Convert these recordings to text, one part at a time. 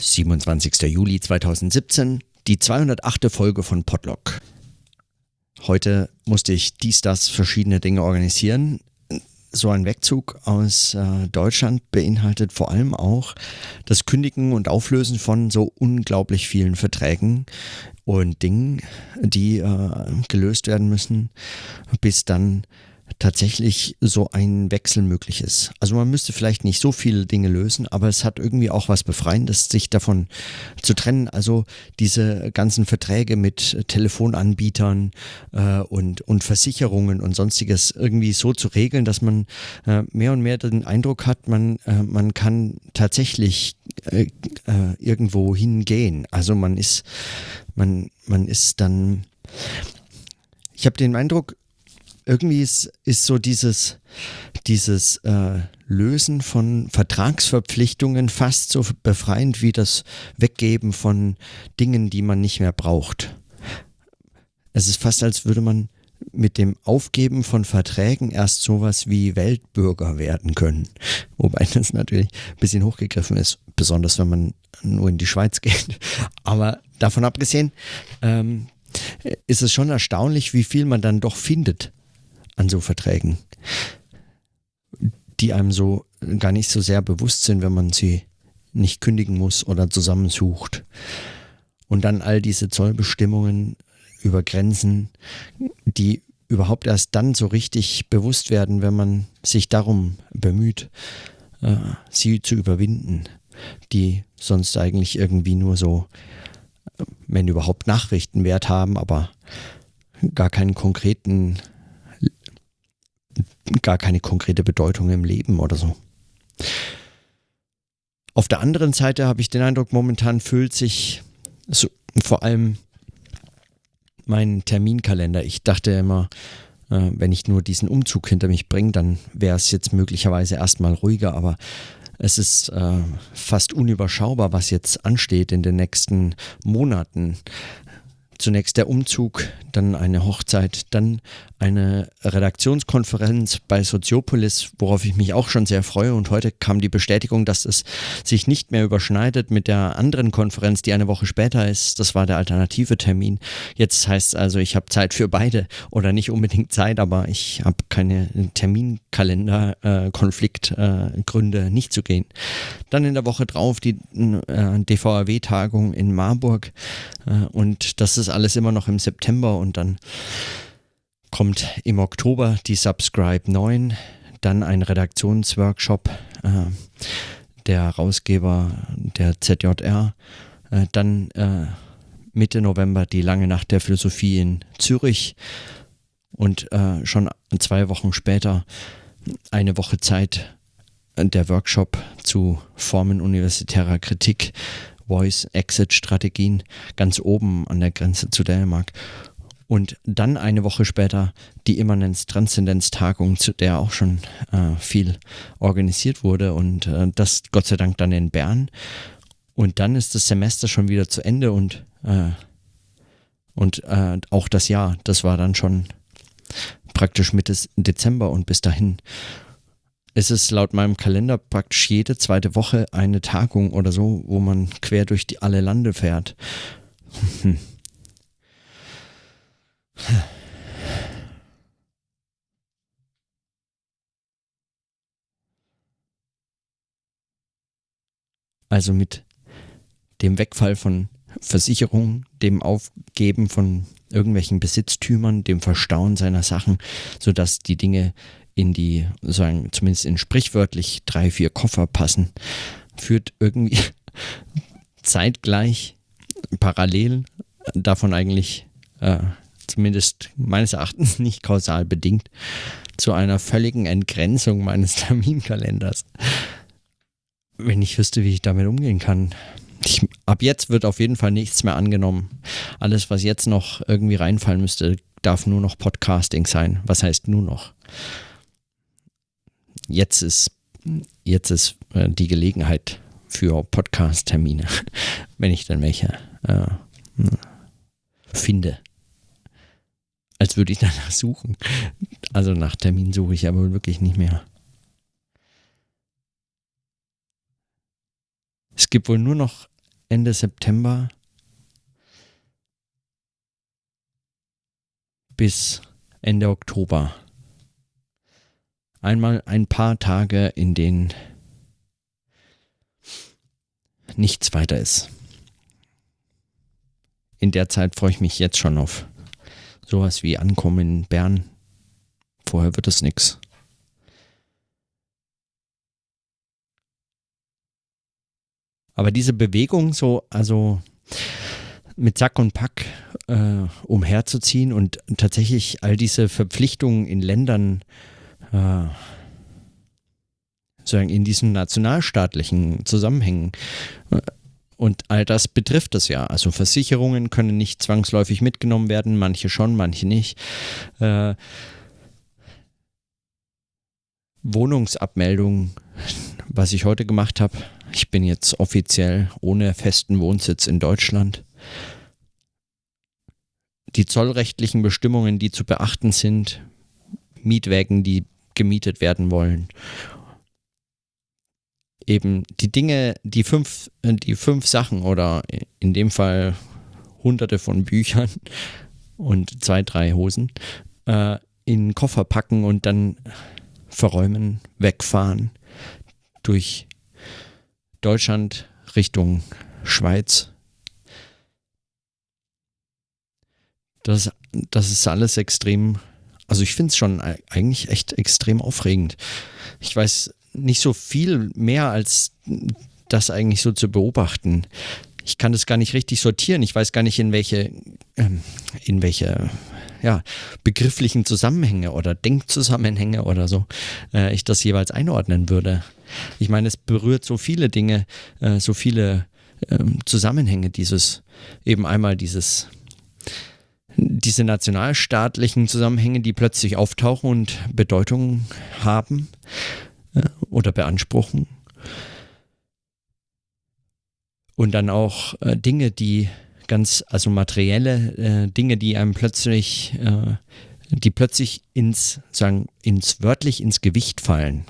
27. Juli 2017, die 208. Folge von Podlock. Heute musste ich dies, das, verschiedene Dinge organisieren. So ein Wegzug aus äh, Deutschland beinhaltet vor allem auch das Kündigen und Auflösen von so unglaublich vielen Verträgen und Dingen, die äh, gelöst werden müssen, bis dann tatsächlich so ein Wechsel möglich ist. Also man müsste vielleicht nicht so viele Dinge lösen, aber es hat irgendwie auch was Befreiendes, sich davon zu trennen. Also diese ganzen Verträge mit Telefonanbietern äh, und, und Versicherungen und sonstiges irgendwie so zu regeln, dass man äh, mehr und mehr den Eindruck hat, man, äh, man kann tatsächlich äh, äh, irgendwo hingehen. Also man ist, man, man ist dann ich habe den Eindruck, irgendwie ist, ist so dieses, dieses äh, Lösen von Vertragsverpflichtungen fast so befreiend wie das Weggeben von Dingen, die man nicht mehr braucht. Es ist fast, als würde man mit dem Aufgeben von Verträgen erst sowas wie Weltbürger werden können. Wobei das natürlich ein bisschen hochgegriffen ist, besonders wenn man nur in die Schweiz geht. Aber davon abgesehen ähm, ist es schon erstaunlich, wie viel man dann doch findet an so Verträgen, die einem so gar nicht so sehr bewusst sind, wenn man sie nicht kündigen muss oder zusammensucht. Und dann all diese Zollbestimmungen über Grenzen, die überhaupt erst dann so richtig bewusst werden, wenn man sich darum bemüht, äh, sie zu überwinden, die sonst eigentlich irgendwie nur so, wenn überhaupt Nachrichtenwert haben, aber gar keinen konkreten gar keine konkrete Bedeutung im Leben oder so. Auf der anderen Seite habe ich den Eindruck, momentan füllt sich so, vor allem mein Terminkalender. Ich dachte immer, äh, wenn ich nur diesen Umzug hinter mich bringe, dann wäre es jetzt möglicherweise erstmal ruhiger, aber es ist äh, fast unüberschaubar, was jetzt ansteht in den nächsten Monaten zunächst der Umzug, dann eine Hochzeit, dann eine Redaktionskonferenz bei Soziopolis, worauf ich mich auch schon sehr freue. Und heute kam die Bestätigung, dass es sich nicht mehr überschneidet mit der anderen Konferenz, die eine Woche später ist. Das war der alternative Termin. Jetzt heißt es also, ich habe Zeit für beide oder nicht unbedingt Zeit, aber ich habe keine Terminkalender-Konfliktgründe, äh, äh, nicht zu gehen. Dann in der Woche drauf die äh, DVAW-Tagung in Marburg. Äh, und das ist alles immer noch im September und dann kommt im Oktober die Subscribe 9, dann ein Redaktionsworkshop, äh, der Herausgeber der ZJR, äh, dann äh, Mitte November die lange Nacht der Philosophie in Zürich und äh, schon zwei Wochen später eine Woche Zeit äh, der Workshop zu Formen universitärer Kritik, Voice-Exit-Strategien ganz oben an der Grenze zu Dänemark. Und dann eine Woche später die Immanenz-Transzendenz-Tagung, zu der auch schon äh, viel organisiert wurde und äh, das Gott sei Dank dann in Bern. Und dann ist das Semester schon wieder zu Ende und, äh, und äh, auch das Jahr, das war dann schon praktisch Mitte Dezember und bis dahin ist es laut meinem Kalender praktisch jede zweite Woche eine Tagung oder so, wo man quer durch die alle Lande fährt. Also mit dem Wegfall von Versicherungen, dem Aufgeben von irgendwelchen Besitztümern, dem Verstauen seiner Sachen, sodass die Dinge in die, sagen, zumindest in sprichwörtlich drei, vier Koffer passen, führt irgendwie zeitgleich, parallel davon eigentlich äh, zumindest meines Erachtens nicht kausal bedingt, zu einer völligen Entgrenzung meines Terminkalenders. Wenn ich wüsste, wie ich damit umgehen kann. Ich, ab jetzt wird auf jeden Fall nichts mehr angenommen. Alles, was jetzt noch irgendwie reinfallen müsste, darf nur noch Podcasting sein. Was heißt nur noch? Jetzt ist, jetzt ist äh, die Gelegenheit für Podcast-Termine, wenn ich dann welche äh, finde als würde ich danach suchen. Also nach Termin suche ich aber wirklich nicht mehr. Es gibt wohl nur noch Ende September bis Ende Oktober. Einmal ein paar Tage, in denen nichts weiter ist. In der Zeit freue ich mich jetzt schon auf sowas wie Ankommen in Bern. Vorher wird es nichts. Aber diese Bewegung so, also mit Sack und Pack äh, umherzuziehen und tatsächlich all diese Verpflichtungen in Ländern äh, sozusagen in diesen nationalstaatlichen Zusammenhängen äh, und all das betrifft es ja. Also Versicherungen können nicht zwangsläufig mitgenommen werden, manche schon, manche nicht. Äh, Wohnungsabmeldung, was ich heute gemacht habe. Ich bin jetzt offiziell ohne festen Wohnsitz in Deutschland. Die zollrechtlichen Bestimmungen, die zu beachten sind, Mietwägen, die gemietet werden wollen eben die Dinge, die fünf, äh, die fünf Sachen oder in dem Fall hunderte von Büchern und zwei, drei Hosen äh, in Koffer packen und dann verräumen, wegfahren durch Deutschland Richtung Schweiz. Das, das ist alles extrem, also ich finde es schon eigentlich echt extrem aufregend. Ich weiß nicht so viel mehr als das eigentlich so zu beobachten. Ich kann das gar nicht richtig sortieren. Ich weiß gar nicht, in welche, ähm, in welche ja, begrifflichen Zusammenhänge oder Denkzusammenhänge oder so äh, ich das jeweils einordnen würde. Ich meine, es berührt so viele Dinge, äh, so viele ähm, Zusammenhänge, dieses, eben einmal dieses, diese nationalstaatlichen Zusammenhänge, die plötzlich auftauchen und Bedeutung haben oder beanspruchen. Und dann auch äh, Dinge, die ganz, also materielle äh, Dinge, die einem plötzlich, äh, die plötzlich ins, sagen, ins wörtlich ins Gewicht fallen,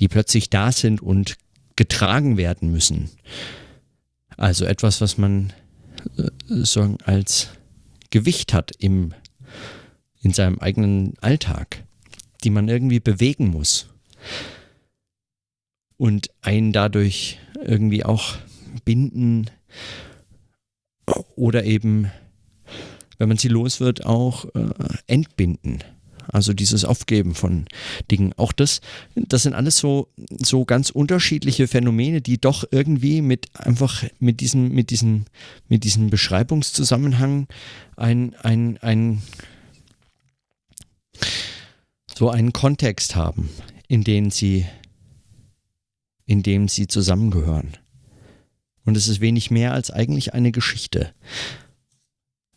die plötzlich da sind und getragen werden müssen. Also etwas, was man äh, sagen, als Gewicht hat im, in seinem eigenen Alltag, die man irgendwie bewegen muss und einen dadurch irgendwie auch binden oder eben, wenn man sie los wird, auch äh, entbinden. Also dieses Aufgeben von Dingen. Auch das, das sind alles so, so ganz unterschiedliche Phänomene, die doch irgendwie mit einfach mit diesem, mit diesem, mit diesem Beschreibungszusammenhang ein, ein, ein, so einen Kontext haben, in den sie in dem sie zusammengehören. Und es ist wenig mehr als eigentlich eine Geschichte.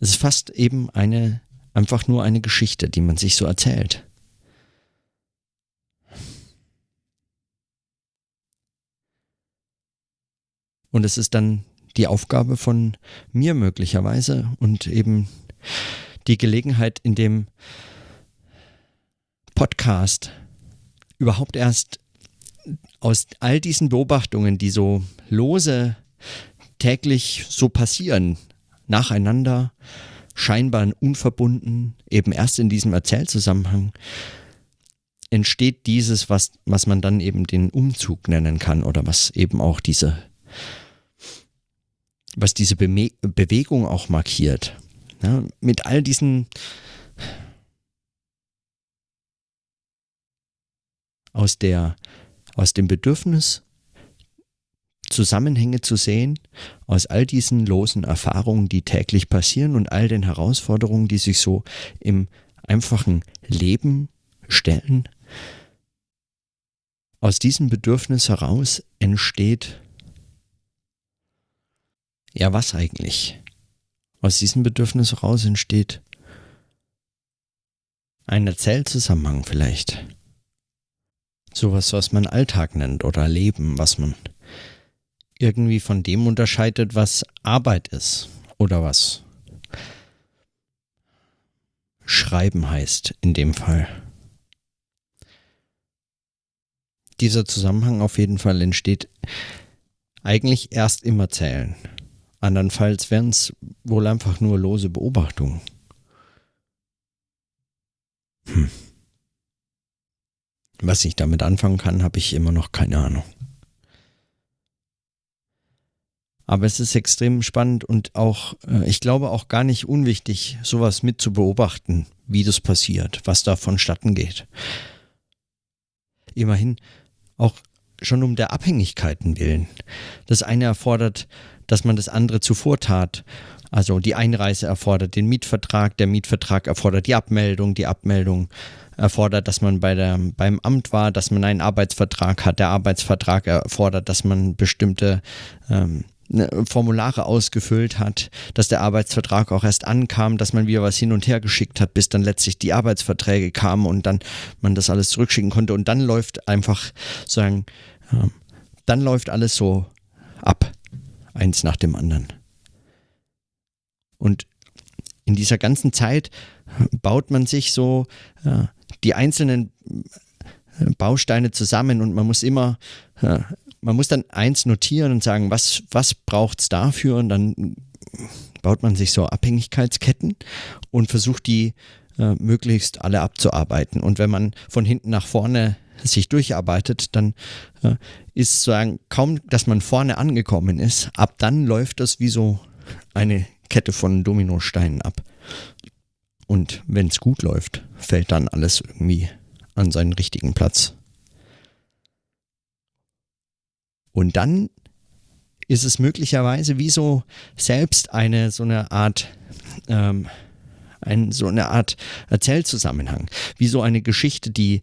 Es ist fast eben eine, einfach nur eine Geschichte, die man sich so erzählt. Und es ist dann die Aufgabe von mir möglicherweise und eben die Gelegenheit in dem Podcast überhaupt erst aus all diesen Beobachtungen, die so lose täglich so passieren, nacheinander, scheinbar unverbunden, eben erst in diesem Erzählzusammenhang, entsteht dieses, was, was man dann eben den Umzug nennen kann oder was eben auch diese, was diese Be Bewegung auch markiert. Ja, mit all diesen aus der aus dem Bedürfnis, Zusammenhänge zu sehen, aus all diesen losen Erfahrungen, die täglich passieren und all den Herausforderungen, die sich so im einfachen Leben stellen. Aus diesem Bedürfnis heraus entsteht, ja was eigentlich? Aus diesem Bedürfnis heraus entsteht ein Erzählzusammenhang vielleicht sowas, was man Alltag nennt oder Leben, was man irgendwie von dem unterscheidet, was Arbeit ist oder was Schreiben heißt in dem Fall. Dieser Zusammenhang auf jeden Fall entsteht eigentlich erst immer zählen. Andernfalls wären es wohl einfach nur lose Beobachtungen. Hm. Was ich damit anfangen kann, habe ich immer noch keine Ahnung. Aber es ist extrem spannend und auch, äh, ich glaube auch gar nicht unwichtig, sowas mit zu beobachten, wie das passiert, was da vonstatten geht. Immerhin auch schon um der Abhängigkeiten willen. Das eine erfordert, dass man das andere zuvor tat. Also die Einreise erfordert den Mietvertrag, der Mietvertrag erfordert die Abmeldung, die Abmeldung erfordert, dass man bei der, beim Amt war, dass man einen Arbeitsvertrag hat, der Arbeitsvertrag erfordert, dass man bestimmte ähm, Ne, Formulare ausgefüllt hat, dass der Arbeitsvertrag auch erst ankam, dass man wieder was hin und her geschickt hat, bis dann letztlich die Arbeitsverträge kamen und dann man das alles zurückschicken konnte. Und dann läuft einfach sagen, äh, dann läuft alles so ab, eins nach dem anderen. Und in dieser ganzen Zeit baut man sich so äh, die einzelnen äh, Bausteine zusammen und man muss immer äh, man muss dann eins notieren und sagen, was, was braucht es dafür? Und dann baut man sich so Abhängigkeitsketten und versucht die äh, möglichst alle abzuarbeiten. Und wenn man von hinten nach vorne sich durcharbeitet, dann äh, ist sozusagen kaum, dass man vorne angekommen ist, ab dann läuft das wie so eine Kette von Dominosteinen ab. Und wenn es gut läuft, fällt dann alles irgendwie an seinen richtigen Platz. Und dann ist es möglicherweise wie so selbst eine so eine Art ähm, ein, so eine Art Erzählzusammenhang, wie so eine Geschichte, die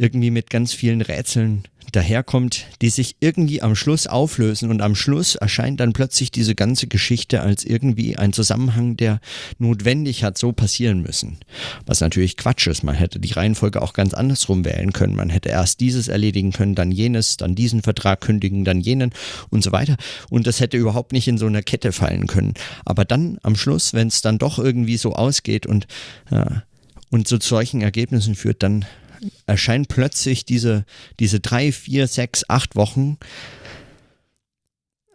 irgendwie mit ganz vielen Rätseln daherkommt, die sich irgendwie am Schluss auflösen und am Schluss erscheint dann plötzlich diese ganze Geschichte als irgendwie ein Zusammenhang, der notwendig hat so passieren müssen. Was natürlich Quatsch ist. Man hätte die Reihenfolge auch ganz andersrum wählen können. Man hätte erst dieses erledigen können, dann jenes, dann diesen Vertrag kündigen, dann jenen und so weiter. Und das hätte überhaupt nicht in so eine Kette fallen können. Aber dann am Schluss, wenn es dann doch irgendwie so ausgeht und, äh, und zu solchen Ergebnissen führt, dann erscheinen plötzlich diese, diese drei, vier, sechs, acht Wochen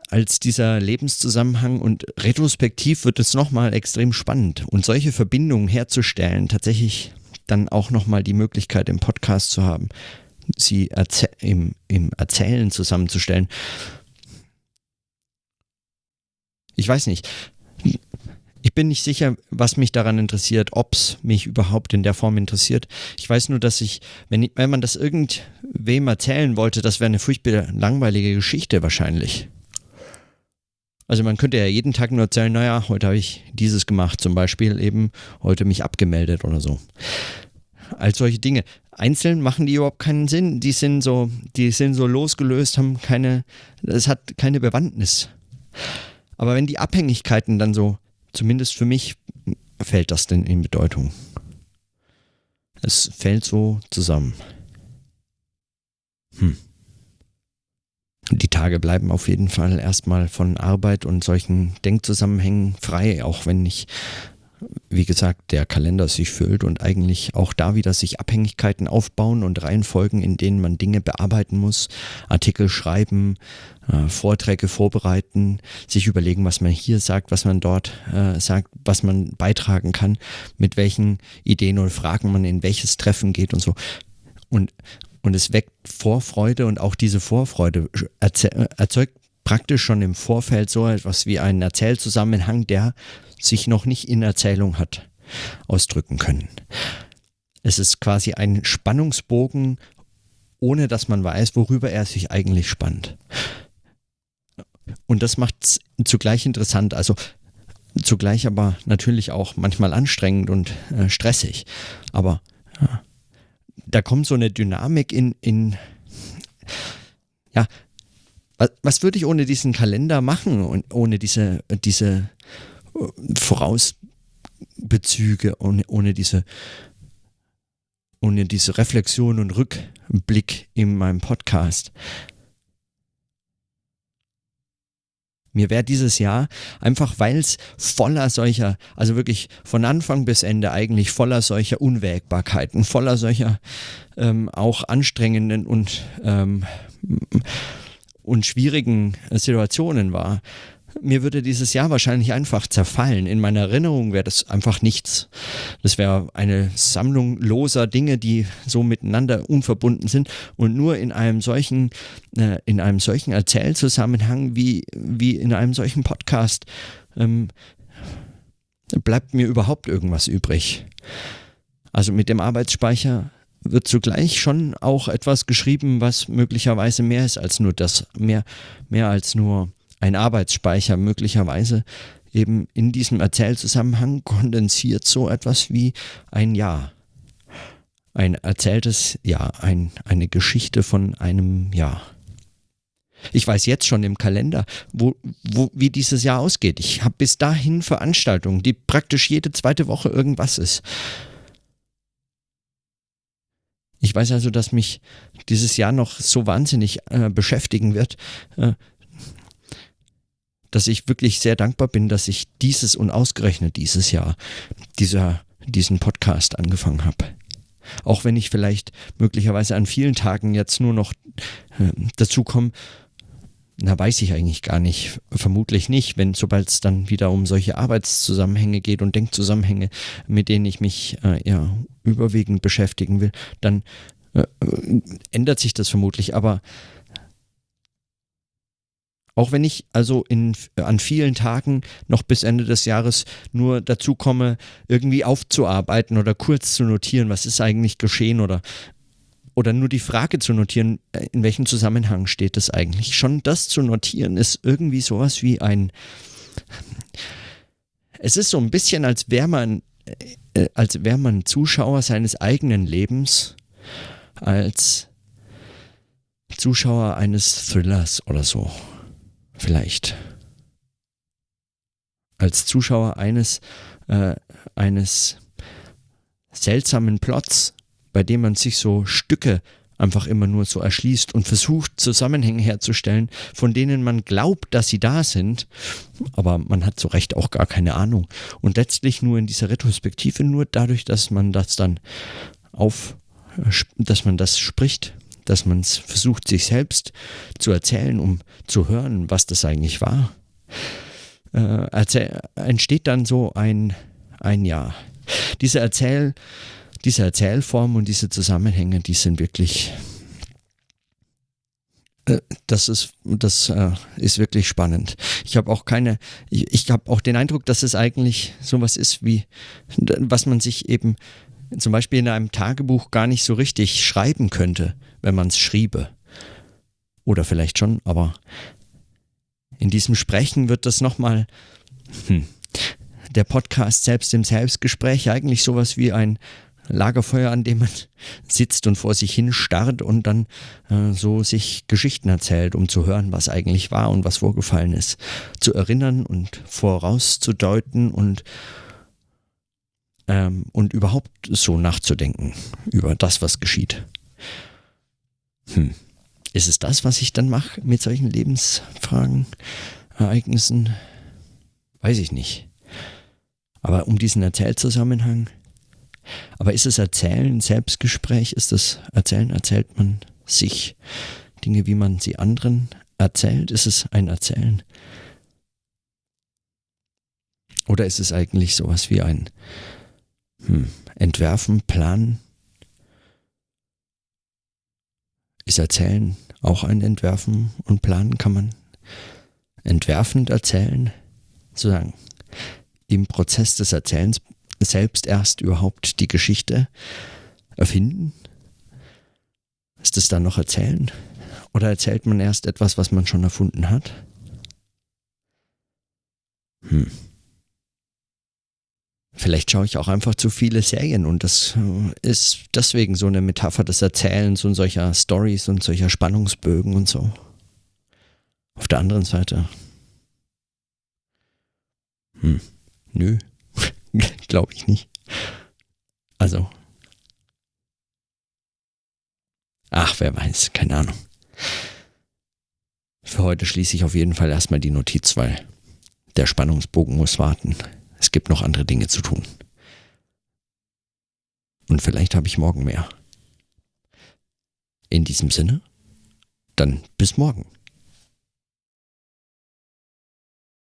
als dieser Lebenszusammenhang und retrospektiv wird es nochmal extrem spannend und solche Verbindungen herzustellen, tatsächlich dann auch nochmal die Möglichkeit im Podcast zu haben, sie im, im Erzählen zusammenzustellen. Ich weiß nicht, ich bin nicht sicher, was mich daran interessiert, ob es mich überhaupt in der Form interessiert. Ich weiß nur, dass ich, wenn, wenn man das irgendwem erzählen wollte, das wäre eine furchtbar langweilige Geschichte wahrscheinlich. Also man könnte ja jeden Tag nur erzählen, naja, heute habe ich dieses gemacht, zum Beispiel eben heute mich abgemeldet oder so. All solche Dinge. Einzeln machen die überhaupt keinen Sinn. Die sind so, die sind so losgelöst, haben keine, es hat keine Bewandtnis. Aber wenn die Abhängigkeiten dann so zumindest für mich fällt das denn in Bedeutung. Es fällt so zusammen. Hm. Die Tage bleiben auf jeden Fall erstmal von Arbeit und solchen Denkzusammenhängen frei, auch wenn ich wie gesagt, der Kalender sich füllt und eigentlich auch da wieder sich Abhängigkeiten aufbauen und Reihenfolgen, in denen man Dinge bearbeiten muss, Artikel schreiben, äh, Vorträge vorbereiten, sich überlegen, was man hier sagt, was man dort äh, sagt, was man beitragen kann, mit welchen Ideen und Fragen man in welches Treffen geht und so. Und, und es weckt Vorfreude und auch diese Vorfreude erzeugt praktisch schon im Vorfeld so etwas wie einen Erzählzusammenhang, der sich noch nicht in Erzählung hat ausdrücken können. Es ist quasi ein Spannungsbogen, ohne dass man weiß, worüber er sich eigentlich spannt. Und das macht es zugleich interessant, also zugleich aber natürlich auch manchmal anstrengend und äh, stressig. Aber ja, da kommt so eine Dynamik in, in ja, was, was würde ich ohne diesen Kalender machen und ohne diese, diese Vorausbezüge, ohne, ohne diese ohne diese Reflexion und Rückblick in meinem Podcast. Mir wäre dieses Jahr einfach, weil es voller solcher, also wirklich von Anfang bis Ende eigentlich voller solcher Unwägbarkeiten, voller solcher ähm, auch anstrengenden und ähm, und schwierigen Situationen war, mir würde dieses Jahr wahrscheinlich einfach zerfallen. In meiner Erinnerung wäre das einfach nichts. Das wäre eine Sammlung loser Dinge, die so miteinander unverbunden sind und nur in einem solchen, äh, in einem solchen Erzählzusammenhang wie, wie in einem solchen Podcast ähm, bleibt mir überhaupt irgendwas übrig. Also mit dem Arbeitsspeicher wird zugleich schon auch etwas geschrieben, was möglicherweise mehr ist als nur das, mehr, mehr als nur ein Arbeitsspeicher möglicherweise eben in diesem Erzählzusammenhang kondensiert so etwas wie ein Jahr. Ein erzähltes Jahr, ein, eine Geschichte von einem Jahr. Ich weiß jetzt schon im Kalender, wo, wo, wie dieses Jahr ausgeht. Ich habe bis dahin Veranstaltungen, die praktisch jede zweite Woche irgendwas ist. Ich weiß also, dass mich dieses Jahr noch so wahnsinnig äh, beschäftigen wird, äh, dass ich wirklich sehr dankbar bin, dass ich dieses und ausgerechnet dieses Jahr dieser, diesen Podcast angefangen habe. Auch wenn ich vielleicht möglicherweise an vielen Tagen jetzt nur noch äh, dazu komme, na, weiß ich eigentlich gar nicht. Vermutlich nicht, wenn sobald es dann wieder um solche Arbeitszusammenhänge geht und Denkzusammenhänge, mit denen ich mich äh, ja überwiegend beschäftigen will, dann äh, ändert sich das vermutlich. Aber auch wenn ich also in, an vielen Tagen noch bis Ende des Jahres nur dazu komme, irgendwie aufzuarbeiten oder kurz zu notieren, was ist eigentlich geschehen oder, oder nur die Frage zu notieren, in welchem Zusammenhang steht das eigentlich. Schon das zu notieren ist irgendwie sowas wie ein. Es ist so ein bisschen, als wäre man, äh, als wäre man Zuschauer seines eigenen Lebens, als Zuschauer eines Thrillers oder so vielleicht als Zuschauer eines, äh, eines seltsamen Plots, bei dem man sich so Stücke einfach immer nur so erschließt und versucht, Zusammenhänge herzustellen, von denen man glaubt, dass sie da sind, aber man hat so recht auch gar keine Ahnung. Und letztlich nur in dieser Retrospektive, nur dadurch, dass man das dann auf, dass man das spricht, dass man es versucht, sich selbst zu erzählen, um zu hören, was das eigentlich war, äh, entsteht dann so ein, ein Ja. Diese, Erzähl, diese Erzählform und diese Zusammenhänge, die sind wirklich äh, das ist, das äh, ist wirklich spannend. Ich habe auch keine, ich, ich habe auch den Eindruck, dass es eigentlich sowas ist wie, was man sich eben zum Beispiel in einem Tagebuch gar nicht so richtig schreiben könnte, wenn man es schriebe. Oder vielleicht schon, aber in diesem Sprechen wird das nochmal, hm, der Podcast selbst im Selbstgespräch eigentlich sowas wie ein Lagerfeuer, an dem man sitzt und vor sich hin starrt und dann äh, so sich Geschichten erzählt, um zu hören, was eigentlich war und was vorgefallen ist. Zu erinnern und vorauszudeuten und ähm, und überhaupt so nachzudenken über das, was geschieht. Hm. Ist es das, was ich dann mache mit solchen Lebensfragen, Ereignissen? Weiß ich nicht. Aber um diesen Erzählzusammenhang. Aber ist es Erzählen, Selbstgespräch? Ist das Erzählen, erzählt man sich Dinge, wie man sie anderen erzählt? Ist es ein Erzählen? Oder ist es eigentlich sowas wie ein hm. Entwerfen, planen. Ist Erzählen auch ein Entwerfen und Planen? Kann man entwerfend erzählen? Sozusagen im Prozess des Erzählens selbst erst überhaupt die Geschichte erfinden? Ist es dann noch erzählen? Oder erzählt man erst etwas, was man schon erfunden hat? Hm. Vielleicht schaue ich auch einfach zu viele Serien und das äh, ist deswegen so eine Metapher des Erzählens und solcher Stories und solcher Spannungsbögen und so. Auf der anderen Seite. Hm, nö, glaube ich nicht. Also. Ach, wer weiß, keine Ahnung. Für heute schließe ich auf jeden Fall erstmal die Notiz, weil der Spannungsbogen muss warten. Es gibt noch andere Dinge zu tun. Und vielleicht habe ich morgen mehr. In diesem Sinne, dann bis morgen.